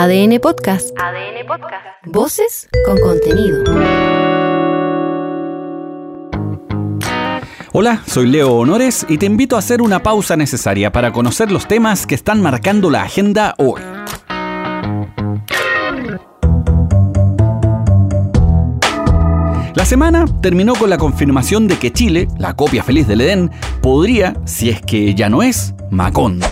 ADN Podcast. ADN Podcast. Voces con contenido. Hola, soy Leo Honores y te invito a hacer una pausa necesaria para conocer los temas que están marcando la agenda hoy. La semana terminó con la confirmación de que Chile, la copia feliz del Edén, podría, si es que ya no es, Macondo.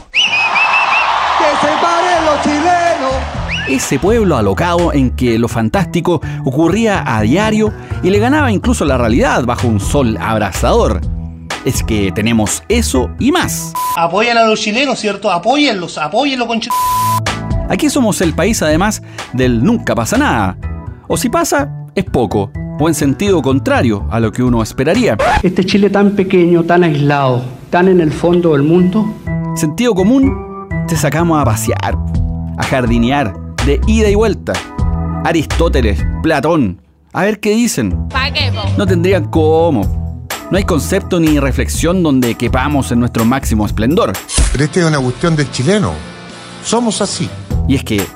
Ese pueblo alocado en que lo fantástico ocurría a diario y le ganaba incluso la realidad bajo un sol abrasador. Es que tenemos eso y más. Apoyan a los chilenos, ¿cierto? Apóyenlos, apóyenlos con Aquí somos el país además del nunca pasa nada. O si pasa, es poco o en sentido contrario a lo que uno esperaría. Este Chile tan pequeño, tan aislado, tan en el fondo del mundo. Sentido común, te sacamos a pasear, a jardinear, de ida y vuelta. Aristóteles, Platón, a ver qué dicen. No tendrían cómo. No hay concepto ni reflexión donde quepamos en nuestro máximo esplendor. Pero esta es una cuestión del chileno. Somos así. Y es que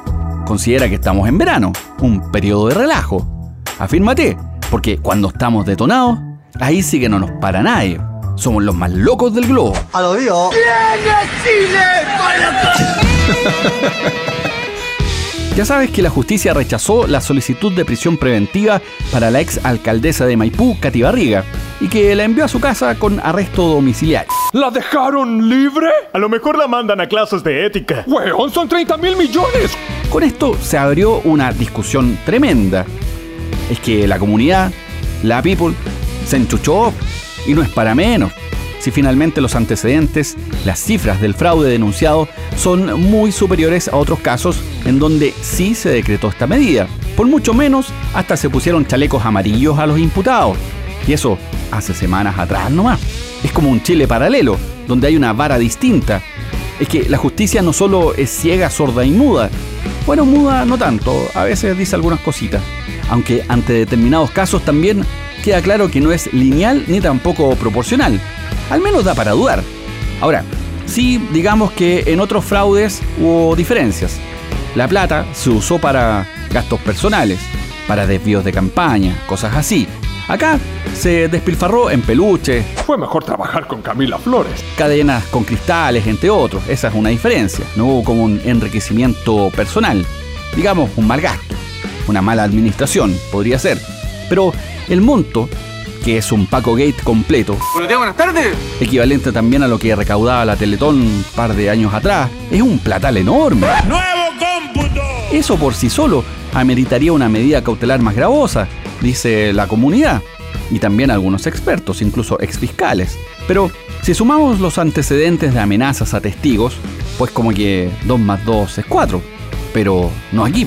considera que estamos en verano, un periodo de relajo. Afírmate, porque cuando estamos detonados, ahí sí que no nos para nadie. Somos los más locos del globo. A lo digo. Ya sabes que la justicia rechazó la solicitud de prisión preventiva para la ex alcaldesa de Maipú, Cati Barriga, y que la envió a su casa con arresto domiciliario. ¿La dejaron libre? A lo mejor la mandan a clases de ética. ¡Weón, son 30 mil millones! Con esto se abrió una discusión tremenda es que la comunidad, la people, se enchuchó y no es para menos. Si finalmente los antecedentes, las cifras del fraude denunciado son muy superiores a otros casos en donde sí se decretó esta medida. Por mucho menos, hasta se pusieron chalecos amarillos a los imputados. Y eso hace semanas atrás nomás. Es como un Chile paralelo, donde hay una vara distinta. Es que la justicia no solo es ciega, sorda y muda. Bueno, muda no tanto, a veces dice algunas cositas aunque ante determinados casos también queda claro que no es lineal ni tampoco proporcional. Al menos da para dudar. Ahora, sí digamos que en otros fraudes hubo diferencias. La plata se usó para gastos personales, para desvíos de campaña, cosas así. Acá se despilfarró en peluches. Fue mejor trabajar con Camila Flores. Cadenas con cristales, entre otros. Esa es una diferencia. No hubo como un enriquecimiento personal. Digamos, un mal gasto una mala administración, podría ser. Pero el monto, que es un Paco Gate completo, buenas tardes. equivalente también a lo que recaudaba la Teletón un par de años atrás, es un platal enorme. ¡Nuevo cómputo! Eso por sí solo ameritaría una medida cautelar más gravosa, dice la comunidad, y también algunos expertos, incluso exfiscales. Pero si sumamos los antecedentes de amenazas a testigos, pues como que 2 más 2 es 4, pero no aquí.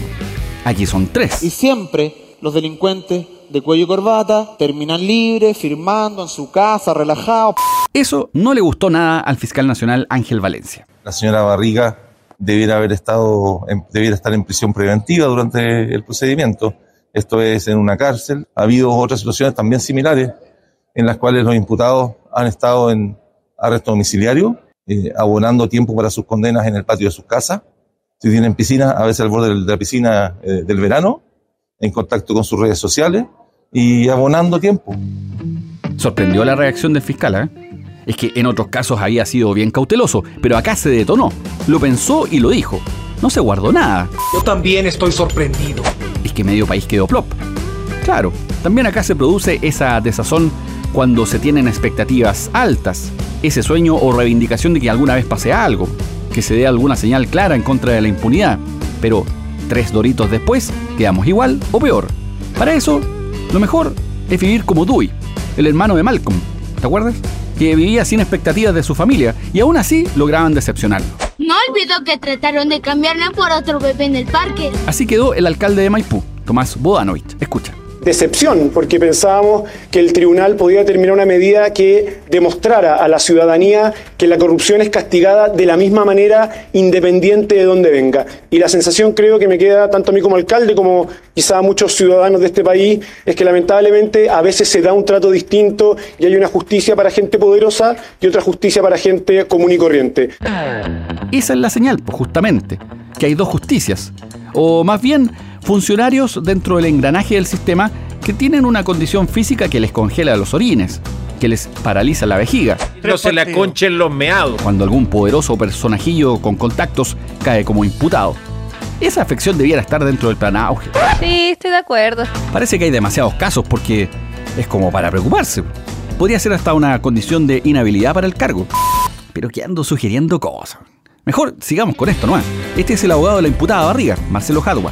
Aquí son tres. Y siempre los delincuentes de cuello y corbata terminan libres, firmando en su casa, relajados. Eso no le gustó nada al fiscal nacional Ángel Valencia. La señora Barriga debiera haber estado, debiera estar en prisión preventiva durante el procedimiento. Esto es en una cárcel. Ha habido otras situaciones también similares en las cuales los imputados han estado en arresto domiciliario, eh, abonando tiempo para sus condenas en el patio de sus casas si tienen piscina, a veces al borde de la piscina eh, del verano, en contacto con sus redes sociales y abonando tiempo. Sorprendió la reacción del fiscal, ¿eh? Es que en otros casos había sido bien cauteloso, pero acá se detonó. Lo pensó y lo dijo. No se guardó nada. Yo también estoy sorprendido. Es que medio país quedó plop. Claro, también acá se produce esa desazón cuando se tienen expectativas altas, ese sueño o reivindicación de que alguna vez pase algo que se dé alguna señal clara en contra de la impunidad. Pero tres doritos después, quedamos igual o peor. Para eso, lo mejor es vivir como Dewey, el hermano de Malcolm. ¿Te acuerdas? Que vivía sin expectativas de su familia y aún así lograban decepcionarlo. No olvido que trataron de cambiarme por otro bebé en el parque. Así quedó el alcalde de Maipú, Tomás Bodanovich. Escucha decepción, porque pensábamos que el tribunal podía terminar una medida que demostrara a la ciudadanía que la corrupción es castigada de la misma manera independiente de dónde venga. Y la sensación creo que me queda tanto a mí como alcalde como quizá a muchos ciudadanos de este país es que lamentablemente a veces se da un trato distinto y hay una justicia para gente poderosa y otra justicia para gente común y corriente. Esa es la señal, pues justamente, que hay dos justicias o más bien funcionarios dentro del engranaje del sistema que tienen una condición física que les congela los orines, que les paraliza la vejiga. No se la conchen los meados. Cuando algún poderoso personajillo con contactos cae como imputado. Esa afección debiera estar dentro del plan auge. Sí, estoy de acuerdo. Parece que hay demasiados casos porque es como para preocuparse. Podría ser hasta una condición de inhabilidad para el cargo. Pero que ando sugiriendo cosas. Mejor sigamos con esto, ¿no? Este es el abogado de la imputada Barriga, Marcelo Jadua.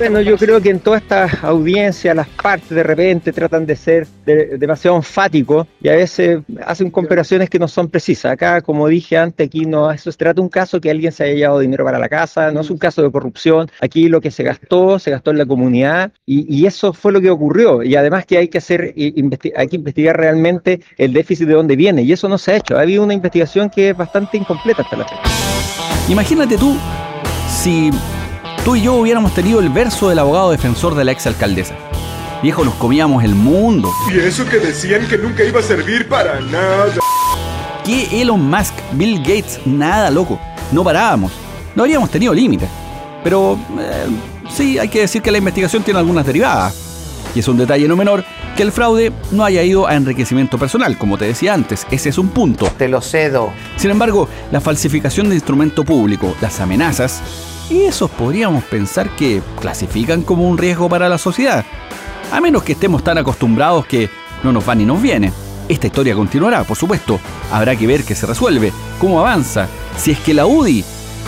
Bueno, yo creo que en toda esta audiencia las partes de repente tratan de ser de- demasiado enfáticos y a veces hacen comparaciones que no son precisas. Acá, como dije antes, aquí no eso se trata de un caso que alguien se haya llevado dinero para la casa, no es un caso de corrupción. Aquí lo que se gastó, se gastó en la comunidad y, y eso fue lo que ocurrió. Y además que hay que hacer, investi- hay que investigar realmente el déficit de dónde viene y eso no se ha hecho. Ha habido una investigación que es bastante incompleta hasta la fecha. Imagínate tú si tú y yo hubiéramos tenido el verso del abogado defensor de la exalcaldesa. Viejo, nos comíamos el mundo. Y eso que decían que nunca iba a servir para nada. ¿Qué Elon Musk, Bill Gates? Nada, loco. No parábamos. No habríamos tenido límites. Pero eh, sí, hay que decir que la investigación tiene algunas derivadas. Y es un detalle no menor que el fraude no haya ido a enriquecimiento personal, como te decía antes. Ese es un punto. Te lo cedo. Sin embargo, la falsificación de instrumento público, las amenazas, esos podríamos pensar que clasifican como un riesgo para la sociedad. A menos que estemos tan acostumbrados que no nos va ni nos viene. Esta historia continuará, por supuesto. Habrá que ver qué se resuelve, cómo avanza, si es que la UDI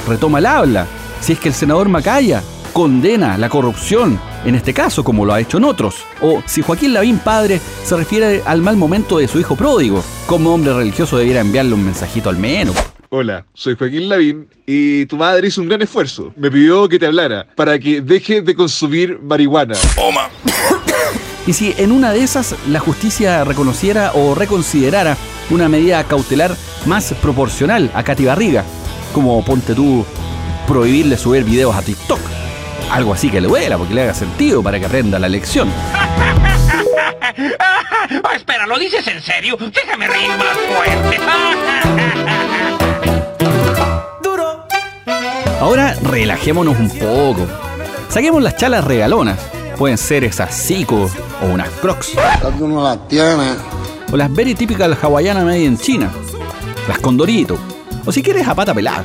retoma el habla, si es que el senador Macaya condena la corrupción, en este caso como lo ha hecho en otros, o si Joaquín Lavín padre se refiere al mal momento de su hijo pródigo, como hombre religioso debiera enviarle un mensajito al menos. Hola, soy Joaquín Lavín y tu madre hizo un gran esfuerzo. Me pidió que te hablara para que deje de consumir marihuana. Toma. Y si en una de esas la justicia reconociera o reconsiderara una medida cautelar más proporcional a Katy Barriga, como ponte tú prohibirle subir videos a TikTok. Algo así que le duela, porque le haga sentido para que aprenda la lección. Ah, espera, ¿lo dices en serio? Déjame reír más fuerte. Ahora relajémonos un poco. Saquemos las chalas regalonas. Pueden ser esas Zico o unas Crocs. no las tiene. O las very typical hawaiana made en China. Las Condorito. O si quieres a pata pelada.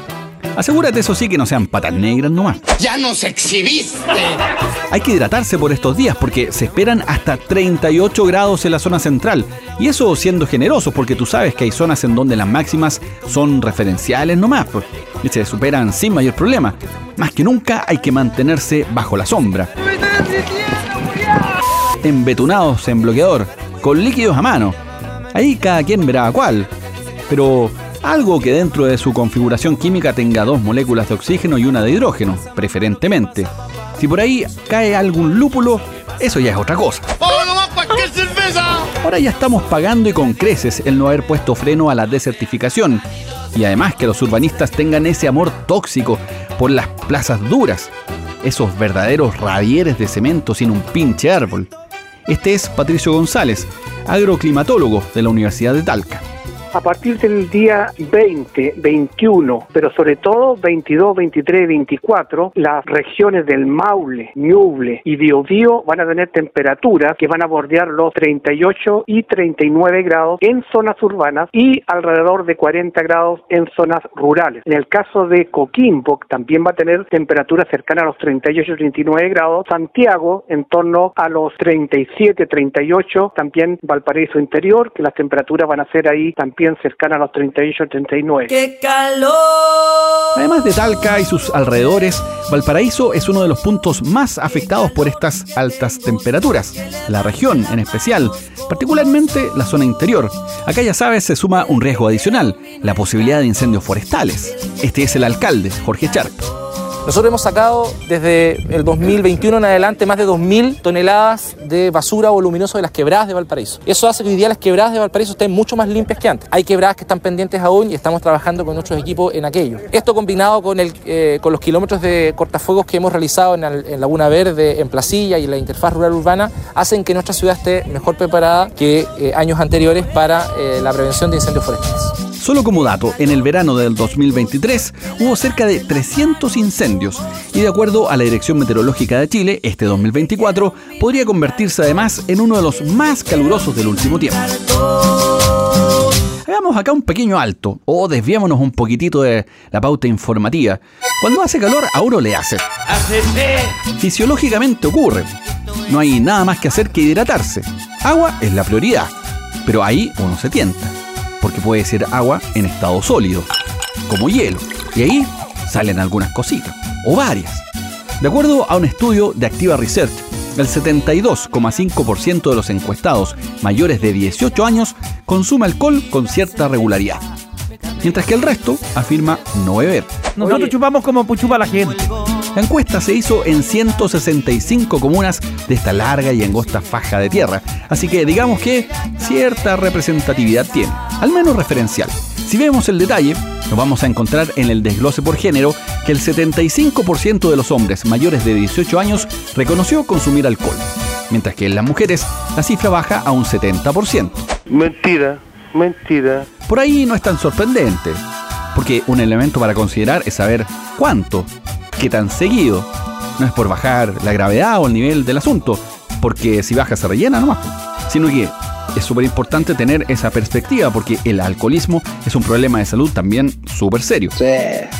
Asegúrate eso sí que no sean patas negras nomás. ¡Ya nos exhibiste! Hay que hidratarse por estos días porque se esperan hasta 38 grados en la zona central. Y eso siendo generosos porque tú sabes que hay zonas en donde las máximas son referenciales nomás. Pues, y se superan sin mayor problema. Más que nunca hay que mantenerse bajo la sombra. Embetunados en bloqueador, con líquidos a mano. Ahí cada quien verá a cuál. Pero algo que dentro de su configuración química tenga dos moléculas de oxígeno y una de hidrógeno, preferentemente. Si por ahí cae algún lúpulo, eso ya es otra cosa. Ahora ya estamos pagando y con creces el no haber puesto freno a la desertificación. Y además que los urbanistas tengan ese amor tóxico por las plazas duras. Esos verdaderos radieres de cemento sin un pinche árbol. Este es Patricio González, agroclimatólogo de la Universidad de Talca. A partir del día 20, 21, pero sobre todo 22, 23 y 24, las regiones del Maule, Ñuble y Biobío van a tener temperaturas que van a bordear los 38 y 39 grados en zonas urbanas y alrededor de 40 grados en zonas rurales. En el caso de Coquimbo también va a tener temperaturas cercanas a los 38 y 39 grados. Santiago en torno a los 37, 38. También Valparaíso Interior, que las temperaturas van a ser ahí también cercanas a los 38, 39. ¡Qué calor! Además de Talca y sus alrededores, Valparaíso es uno de los puntos más afectados por estas altas temperaturas. La región en especial, particularmente la zona interior. Acá ya sabes se suma un riesgo adicional, la posibilidad de incendios forestales. Este es el alcalde, Jorge Charp. Nosotros hemos sacado desde el 2021 en adelante más de 2.000 toneladas de basura voluminosa de las quebradas de Valparaíso. Eso hace que hoy día las quebradas de Valparaíso estén mucho más limpias que antes. Hay quebradas que están pendientes aún y estamos trabajando con nuestros equipos en aquello. Esto combinado eh, con los kilómetros de cortafuegos que hemos realizado en Laguna Verde, en Placilla y en la interfaz rural urbana, hacen que nuestra ciudad esté mejor preparada que eh, años anteriores para eh, la prevención de incendios forestales. Solo como dato, en el verano del 2023 hubo cerca de 300 incendios y de acuerdo a la Dirección Meteorológica de Chile, este 2024 podría convertirse además en uno de los más calurosos del último tiempo. Hagamos acá un pequeño alto o desviémonos un poquitito de la pauta informativa. Cuando hace calor a uno le hace. Fisiológicamente ocurre. No hay nada más que hacer que hidratarse. Agua es la prioridad, pero ahí uno se tienta, porque puede ser agua en estado sólido, como hielo, y ahí salen algunas cositas, o varias. De acuerdo a un estudio de Activa Research, el 72,5% de los encuestados mayores de 18 años consume alcohol con cierta regularidad, mientras que el resto afirma no beber. Nosotros chupamos como chupa la gente. La encuesta se hizo en 165 comunas de esta larga y angosta faja de tierra, así que digamos que cierta representatividad tiene, al menos referencial. Si vemos el detalle, nos vamos a encontrar en el desglose por género que el 75% de los hombres mayores de 18 años reconoció consumir alcohol, mientras que en las mujeres la cifra baja a un 70%. Mentira, mentira. Por ahí no es tan sorprendente, porque un elemento para considerar es saber cuánto, qué tan seguido. No es por bajar la gravedad o el nivel del asunto, porque si baja se rellena nomás, sino que es súper importante tener esa perspectiva porque el alcoholismo es un problema de salud también súper serio.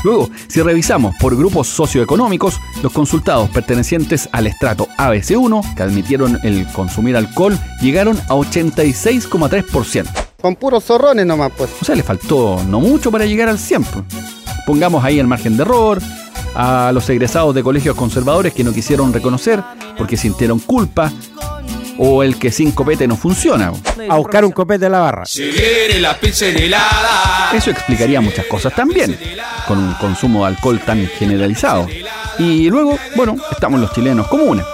Luego, si revisamos por grupos socioeconómicos, los consultados pertenecientes al estrato ABC1 que admitieron el consumir alcohol llegaron a 86,3%. Con puros zorrones nomás, pues. O sea, le faltó no mucho para llegar al 100%. Pongamos ahí el margen de error, a los egresados de colegios conservadores que no quisieron reconocer porque sintieron culpa o el que sin copete no funciona. A buscar un copete de la barra. Eso explicaría muchas cosas también, con un consumo de alcohol tan generalizado. Y luego, bueno, estamos los chilenos comunes,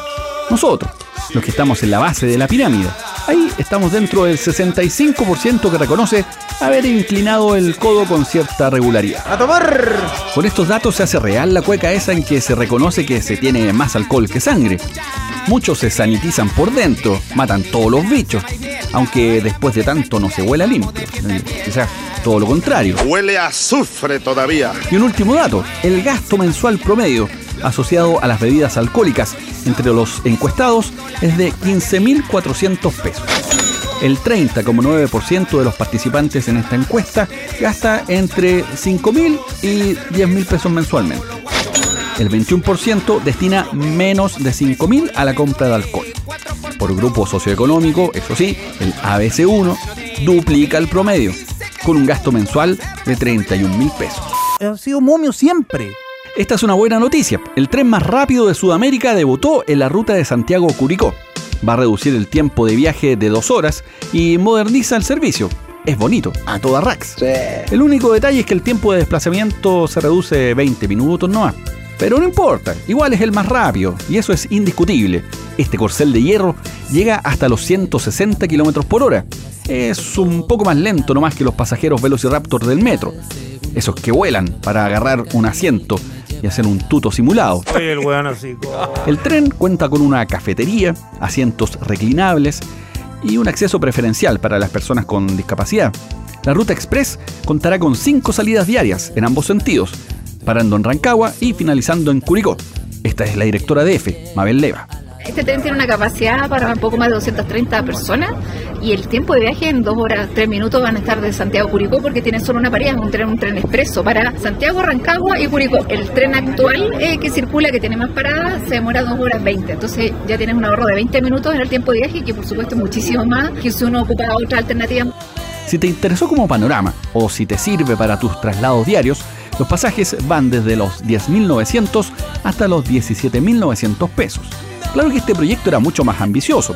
nosotros, los que estamos en la base de la pirámide. Ahí estamos dentro del 65% que reconoce haber inclinado el codo con cierta regularidad. ¡A tomar! Con estos datos se hace real la cueca esa en que se reconoce que se tiene más alcohol que sangre. Muchos se sanitizan por dentro, matan todos los bichos, aunque después de tanto no se huela limpio. Quizás todo lo contrario. Huele a azufre todavía. Y un último dato, el gasto mensual promedio asociado a las bebidas alcohólicas entre los encuestados es de 15.400 pesos. El 30,9% de los participantes en esta encuesta gasta entre 5.000 y 10.000 pesos mensualmente. El 21% destina menos de 5.000 a la compra de alcohol. Por grupo socioeconómico, eso sí, el ABC1 duplica el promedio, con un gasto mensual de 31.000 pesos. Ha sido momio siempre. Esta es una buena noticia. El tren más rápido de Sudamérica debutó en la ruta de Santiago-Curicó. Va a reducir el tiempo de viaje de dos horas y moderniza el servicio. Es bonito, a toda rax. El único detalle es que el tiempo de desplazamiento se reduce 20 minutos nomás. Pero no importa, igual es el más rápido, y eso es indiscutible. Este corcel de hierro llega hasta los 160 km por hora. Es un poco más lento nomás que los pasajeros Velociraptor del metro. Esos que vuelan para agarrar un asiento y hacer un tuto simulado. el weón así. El tren cuenta con una cafetería, asientos reclinables y un acceso preferencial para las personas con discapacidad. La ruta express contará con cinco salidas diarias en ambos sentidos, parando en Rancagua y finalizando en Curicó. Esta es la directora de EFE, Mabel Leva. Este tren tiene una capacidad para un poco más de 230 personas y el tiempo de viaje en dos horas, tres minutos van a estar de Santiago a Curicó porque tiene solo una parada, un tren, un tren expreso para Santiago, Rancagua y Curicó. El tren actual eh, que circula, que tiene más paradas, se demora dos horas 20. Entonces ya tienes un ahorro de 20 minutos en el tiempo de viaje que por supuesto es muchísimo más que si uno ocupa otra alternativa. Si te interesó como panorama o si te sirve para tus traslados diarios, los pasajes van desde los 10.900 hasta los 17.900 pesos. Claro que este proyecto era mucho más ambicioso.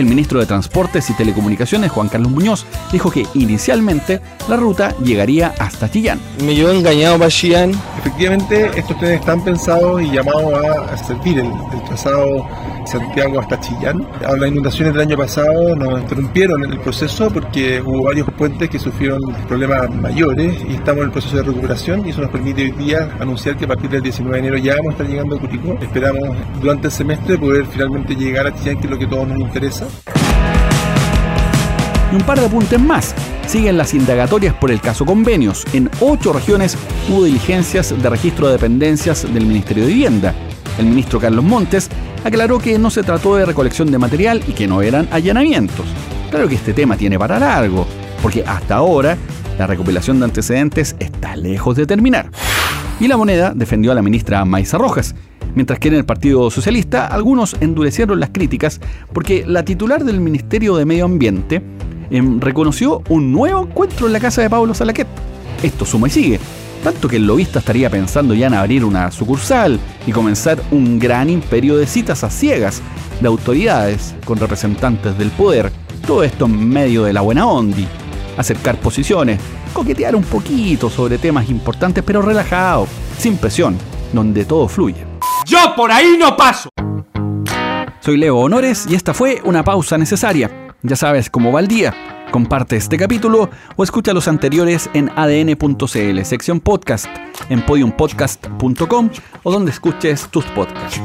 El ministro de Transportes y Telecomunicaciones, Juan Carlos Muñoz, dijo que inicialmente la ruta llegaría hasta Chillán. Me llevó engañado para Chillán. Efectivamente, estos trenes están pensados y llamados a, servir el, el trazado Santiago hasta Chillán. Las inundaciones del año pasado nos interrumpieron el proceso porque hubo varios puentes que sufrieron problemas mayores y estamos en el proceso de recuperación y eso nos permite hoy día anunciar que a partir del 19 de enero ya vamos a estar llegando a Curicó. Esperamos durante el semestre poder finalmente llegar a Chillán, que es lo que a todos nos interesa. Y un par de apuntes más. siguen las indagatorias por el caso convenios. En ocho regiones hubo diligencias de registro de dependencias del Ministerio de Vivienda. El ministro Carlos Montes aclaró que no se trató de recolección de material y que no eran allanamientos. Claro que este tema tiene para largo, porque hasta ahora la recopilación de antecedentes está lejos de terminar. Y la moneda defendió a la ministra Maisa Rojas, mientras que en el Partido Socialista algunos endurecieron las críticas porque la titular del Ministerio de Medio Ambiente em, reconoció un nuevo encuentro en la casa de Pablo Salaquet. Esto suma y sigue, tanto que el lobista estaría pensando ya en abrir una sucursal y comenzar un gran imperio de citas a ciegas de autoridades con representantes del poder. Todo esto en medio de la buena ondi. Acercar posiciones, coquetear un poquito sobre temas importantes pero relajado, sin presión, donde todo fluye. ¡Yo por ahí no paso! Soy Leo Honores y esta fue una pausa necesaria. Ya sabes cómo va el día. Comparte este capítulo o escucha los anteriores en adn.cl, sección podcast, en podiumpodcast.com o donde escuches tus podcasts.